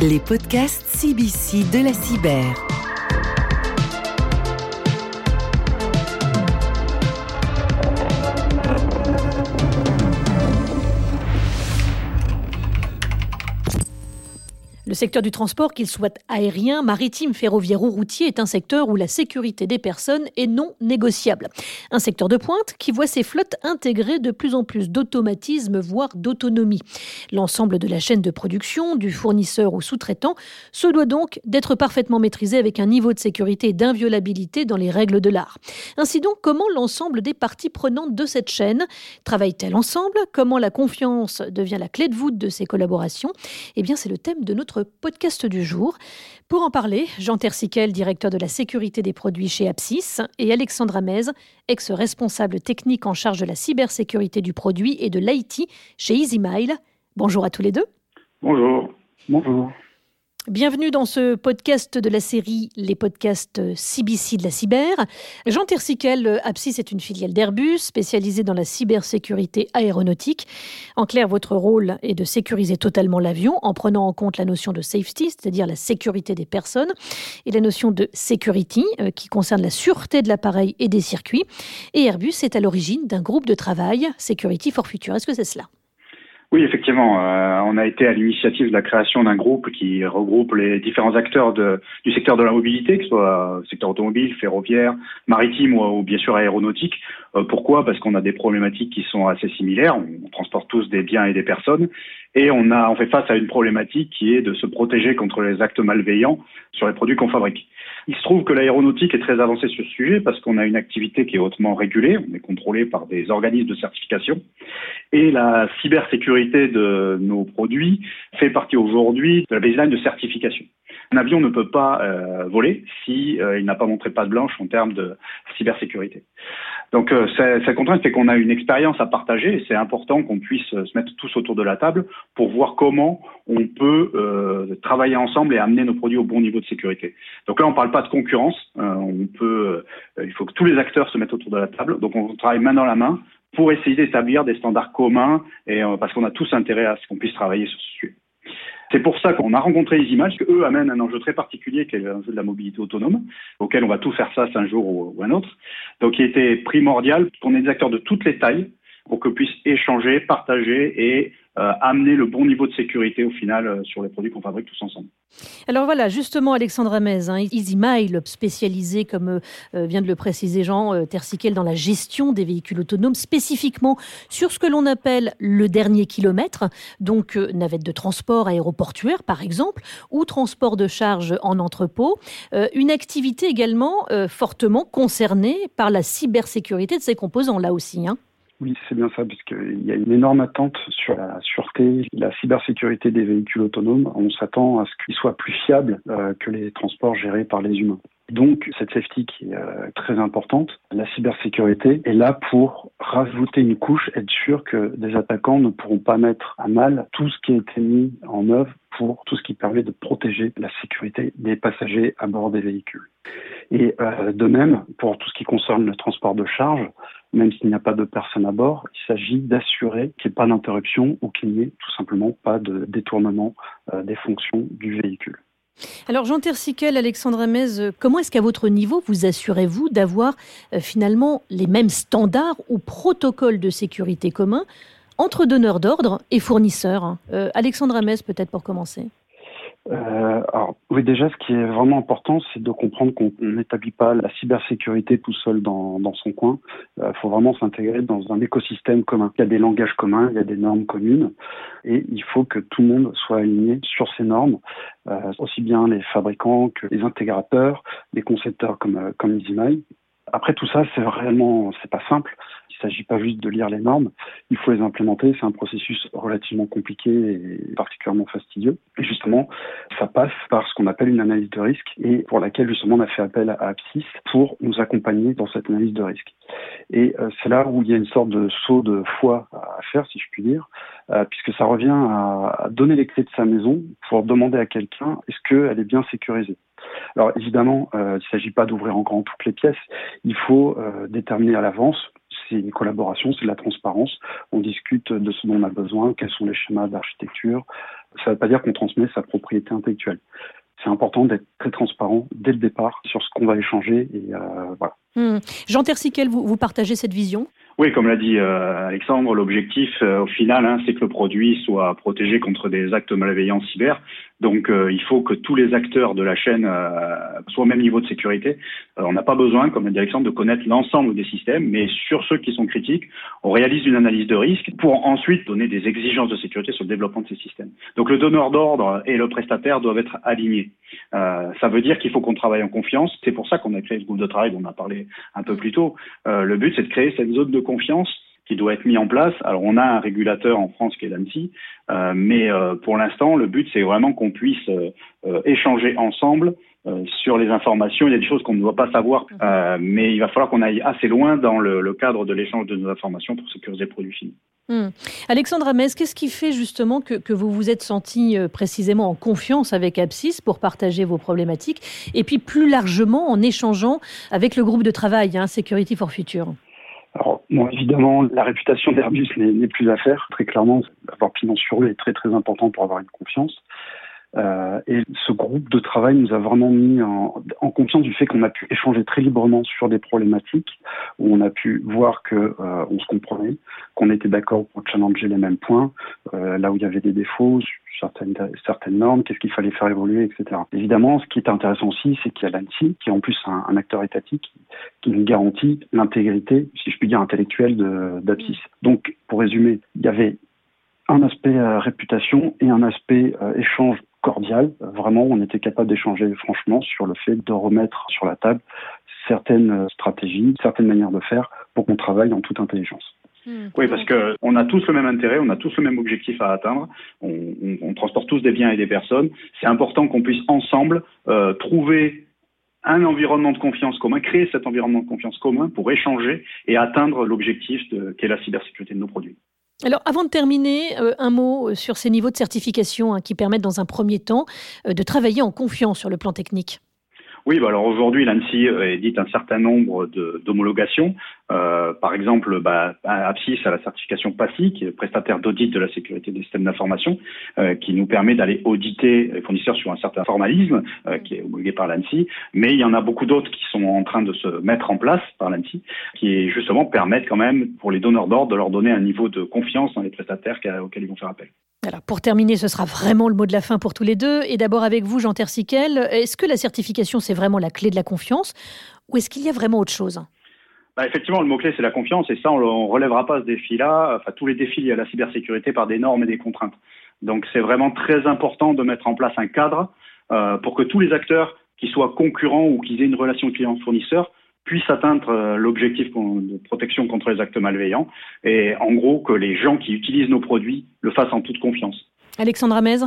Les podcasts CBC de la cyber. Le secteur du transport, qu'il soit aérien, maritime, ferroviaire ou routier, est un secteur où la sécurité des personnes est non négociable. Un secteur de pointe qui voit ses flottes intégrer de plus en plus d'automatisme, voire d'autonomie. L'ensemble de la chaîne de production, du fournisseur au sous-traitant, se doit donc d'être parfaitement maîtrisé avec un niveau de sécurité et d'inviolabilité dans les règles de l'art. Ainsi donc, comment l'ensemble des parties prenantes de cette chaîne travaillent-elles ensemble? Comment la confiance devient la clé de voûte de ces collaborations? Eh bien, c'est le thème de notre podcast du jour. Pour en parler, Jean Tersiquel, directeur de la sécurité des produits chez Apsis, et Alexandre Amez, ex-responsable technique en charge de la cybersécurité du produit et de l'IT chez EasyMile. Bonjour à tous les deux. Bonjour. Bonjour. Bienvenue dans ce podcast de la série Les podcasts CBC de la cyber. Jean Tersiquel, Apsis est une filiale d'Airbus spécialisée dans la cybersécurité aéronautique. En clair, votre rôle est de sécuriser totalement l'avion en prenant en compte la notion de safety, c'est-à-dire la sécurité des personnes, et la notion de security, euh, qui concerne la sûreté de l'appareil et des circuits. Et Airbus est à l'origine d'un groupe de travail, Security for Future. Est-ce que c'est cela? Oui, effectivement, euh, on a été à l'initiative de la création d'un groupe qui regroupe les différents acteurs du secteur de la mobilité, que ce soit secteur automobile, ferroviaire, maritime ou, bien sûr aéronautique. Euh, pourquoi? Parce qu'on a des problématiques qui sont assez similaires. On, transporte tous des biens et des personnes, et on fait face à une problématique qui est de se protéger contre les actes malveillants sur les produits qu'on fabrique. Il se trouve que l'aéronautique est très avancée sur ce sujet parce qu'on a une activité qui est hautement régulée, on est contrôlé par des organismes de certification et la cybersécurité de nos produits fait partie aujourd'hui de la baseline de certification. Un avion ne peut pas euh, voler si euh, n'a pas montré patte blanche en termes de cybersécurité. Donc euh, cette contrainte fait qu'on a une expérience à partager et c'est important qu'on puisse se mettre tous autour de la table pour voir comment on peut euh, travailler ensemble et amener nos produits au bon niveau de sécurité. Donc là on ne parle pas de concurrence, on peut, il faut que tous les acteurs se mettent autour de la table. Donc on travaille main dans la main pour essayer d'établir des standards communs et parce qu'on a tous intérêt à ce qu'on puisse travailler sur ce sujet. C'est pour ça qu'on a rencontré les images, qu'eux amènent un enjeu très particulier qui est l'enjeu de la mobilité autonome, auquel on va tout faire face un jour ou, un autre. Donc il était primordial qu'on ait des acteurs de toutes les tailles pour que puissent échanger, partager et euh, amener le bon niveau de sécurité au final euh, sur les produits qu'on fabrique tous ensemble. Alors voilà, justement, Alexandre Amez, hein, EasyMile, spécialisé, comme euh, vient de le préciser Jean Tersiquel, dans la gestion des véhicules autonomes, spécifiquement sur ce que l'on appelle le dernier kilomètre, donc navette de transport aéroportuaire par exemple, ou transport de charge en entrepôt. une activité également fortement concernée par la cybersécurité de ses composants, là aussi. Hein. Oui, c'est bien ça, puisqu'il y a une énorme attente sur la sûreté, la cybersécurité des véhicules autonomes. On s'attend à ce qu'ils soient plus fiables euh, que les transports gérés par les humains. Donc, cette safety qui est euh, très importante, la cybersécurité est là pour rajouter une couche, être sûr que des attaquants ne pourront pas mettre à mal tout ce qui a été mis en œuvre pour tout ce qui permet de protéger la sécurité des passagers à bord des véhicules. Et euh, de même, pour tout ce qui concerne le transport de charge, même s'il n'y a pas de personne à bord, il s'agit d'assurer qu'il n'y ait pas d'interruption ou qu'il n'y ait tout simplement pas de détournement euh, des fonctions du véhicule. Alors Jean Tersiquel, Alexandre Amez, euh, comment est-ce qu'à votre niveau vous assurez-vous d'avoir euh, finalement les mêmes standards ou protocoles de sécurité communs entre donneurs d'ordre et fournisseurs Alexandre Amez peut-être pour commencer. Euh, alors, oui, déjà, ce qui est vraiment important, c'est de comprendre qu'on n'établit pas la cybersécurité tout seul dans, dans son coin. Il euh, faut vraiment s'intégrer dans un écosystème commun. Il y a des langages communs, il y a des normes communes, et il faut que tout le monde soit aligné sur ces normes, euh, aussi bien les fabricants que les intégrateurs, les concepteurs comme, euh, comme EasyMy. Après tout ça, c'est réellement, c'est pas simple. Il ne s'agit pas juste de lire les normes, il faut les implémenter. C'est un processus relativement compliqué et particulièrement fastidieux. Et justement, ça passe par ce qu'on appelle une analyse de risque et pour laquelle justement on a fait appel à Apsis pour nous accompagner dans cette analyse de risque. Et euh, c'est là où il y a une sorte de saut de foi à faire, si je puis dire, euh, puisque ça revient à, donner les clés de sa maison pour demander à quelqu'un est-ce qu'elle est bien sécurisée? Alors évidemment, euh, il ne s'agit pas d'ouvrir en grand toutes les pièces. Il faut déterminer à l'avance c'est une collaboration, c'est de la transparence. On discute de ce dont on a besoin, quels sont les schémas d'architecture, Ça ne veut pas dire qu'on transmet sa propriété intellectuelle. C'est important d'être très transparent dès le départ sur ce qu'on va échanger et voilà. Hmm. Jean Tersiquel, vous, vous partagez cette vision? Oui, comme l'a dit euh, Alexandre, l'objectif euh, au final, hein, c'est que le produit soit protégé contre des actes malveillants cyber. Donc, euh, il faut que tous les acteurs de la chaîne soient au même niveau de sécurité. on n'a pas besoin, comme dit Alexandre, de connaître l'ensemble des systèmes, mais sur ceux qui sont critiques, on réalise une analyse de risque pour ensuite donner des exigences de sécurité sur le développement de ces systèmes. Donc, le donneur d'ordre et le prestataire doivent être alignés. ça veut dire qu'il faut qu'on travaille en confiance. C'est pour ça qu'on a créé ce groupe de travail dont on a parlé un peu plus tôt. le but, c'est de créer cette zone de confiance qui doit être mis en place. Alors on a un régulateur en France qui est l'ANSI, euh, mais euh, pour l'instant le but c'est vraiment qu'on puisse euh, échanger ensemble sur les informations. Il y a des choses qu'on ne doit pas savoir, mhm. mais il va falloir qu'on aille assez loin dans le, cadre de l'échange de nos informations pour sécuriser le produit fini. Hmm. Alexandre Amès, qu'est-ce qui fait justement que, que, vous vous êtes senti précisément en confiance avec Absys pour partager vos problématiques et puis plus largement en échangeant avec le groupe de travail hein, Security for Future? Alors, bon, évidemment, la réputation d'Airbus n'est plus à faire. Très clairement, avoir pignon sur eux est très très important pour avoir une confiance. Euh, et ce groupe de travail nous a vraiment mis en, en confiance du fait qu'on a pu échanger très librement sur des problématiques, où on a pu voir que euh, on se comprenait, qu'on était d'accord pour challenger les mêmes points, euh, là où il y avait des défauts, certaines, certaines normes, qu'est-ce qu'il fallait faire évoluer, etc. Évidemment, ce qui est intéressant aussi, c'est qu'il y a l'ANSI, qui est en plus un, un acteur étatique, qui nous garantit l'intégrité, si je puis dire, intellectuelle d'Apsis. Donc, pour résumer, il y avait un aspect euh, réputation et un aspect euh, échange cordial. Vraiment, on était capable d'échanger franchement sur le fait de remettre sur la table certaines euh, stratégies, certaines manières de faire pour qu'on travaille en toute intelligence. Hmm. Oui, parce que on a tous le même intérêt, on a tous le même objectif à atteindre. On, on, on transporte tous des biens et des personnes. C'est important qu'on puisse ensemble euh, trouver un environnement de confiance commun, créer cet environnement de confiance commun pour échanger et atteindre l'objectif qu'est la cybersécurité de nos produits. Alors, avant de terminer, euh, un mot euh, sur ces niveaux de certification hein, qui permettent, dans un premier temps, euh, de travailler en confiance sur le plan technique. Oui, bah alors aujourd'hui, l'ANSI édite un certain nombre d'homologations. Euh, par exemple, bah, Apsis a la certification PASI, qui est prestataire d'audit de la sécurité des systèmes d'information, euh, qui nous permet d'aller auditer les fournisseurs sur un certain formalisme, euh, qui est homologué par l'ANSI. Mais il y en a beaucoup d'autres qui sont en train de se mettre en place par l'ANSI, qui justement permettent quand même pour les donneurs d'ordre de leur donner un niveau de confiance dans les prestataires auxquels ils vont faire appel. Alors, pour terminer, ce sera vraiment le mot de la fin pour tous les deux. Et d'abord avec vous, Jean Tersiquel, est-ce que la certification, c'est vraiment la clé de la confiance ou est-ce qu'il y a vraiment autre chose? Bah, effectivement, le mot-clé, c'est la confiance, et ça, on ne relèvera pas ce défi-là, enfin tous les défis liés à la cybersécurité par des normes et des contraintes. Donc c'est vraiment très important de mettre en place un cadre euh, pour que tous les acteurs, qui soient concurrents ou qui aient une relation client-fournisseur, puissent atteindre euh, l'objectif de protection contre les actes malveillants, et en gros que les gens qui utilisent nos produits le fassent en toute confiance. Alexandre Amez?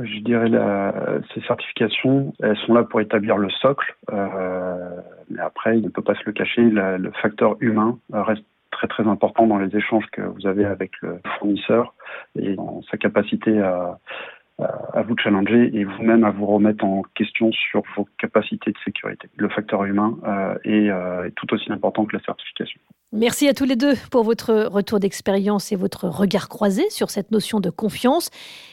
Je dirais la, ces certifications, elles sont là pour établir le socle. Euh, mais après, il ne peut pas se le cacher, le facteur humain reste très très important dans les échanges que vous avez avec le fournisseur et dans sa capacité à, à vous challenger et vous-même à vous remettre en question sur vos capacités de sécurité. Le facteur humain euh, euh, est tout aussi important que la certification. Merci à tous les deux pour votre retour d'expérience et votre regard croisé sur cette notion de confiance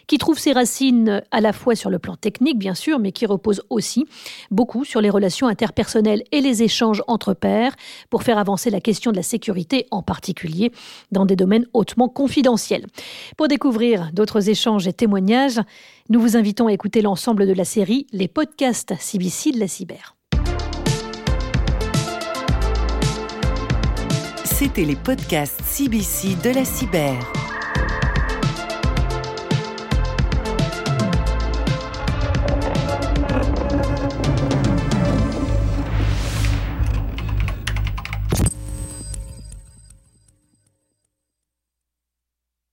qui trouve ses racines à la fois sur le plan technique, bien sûr, mais qui repose aussi beaucoup sur les relations interpersonnelles et les échanges entre pairs pour faire avancer la question de la sécurité, en particulier dans des domaines hautement confidentiels. Pour découvrir d'autres échanges et témoignages, nous vous invitons à écouter l'ensemble de la série Les podcasts CBC de la cyber. C'était les podcasts CBC de la cyber.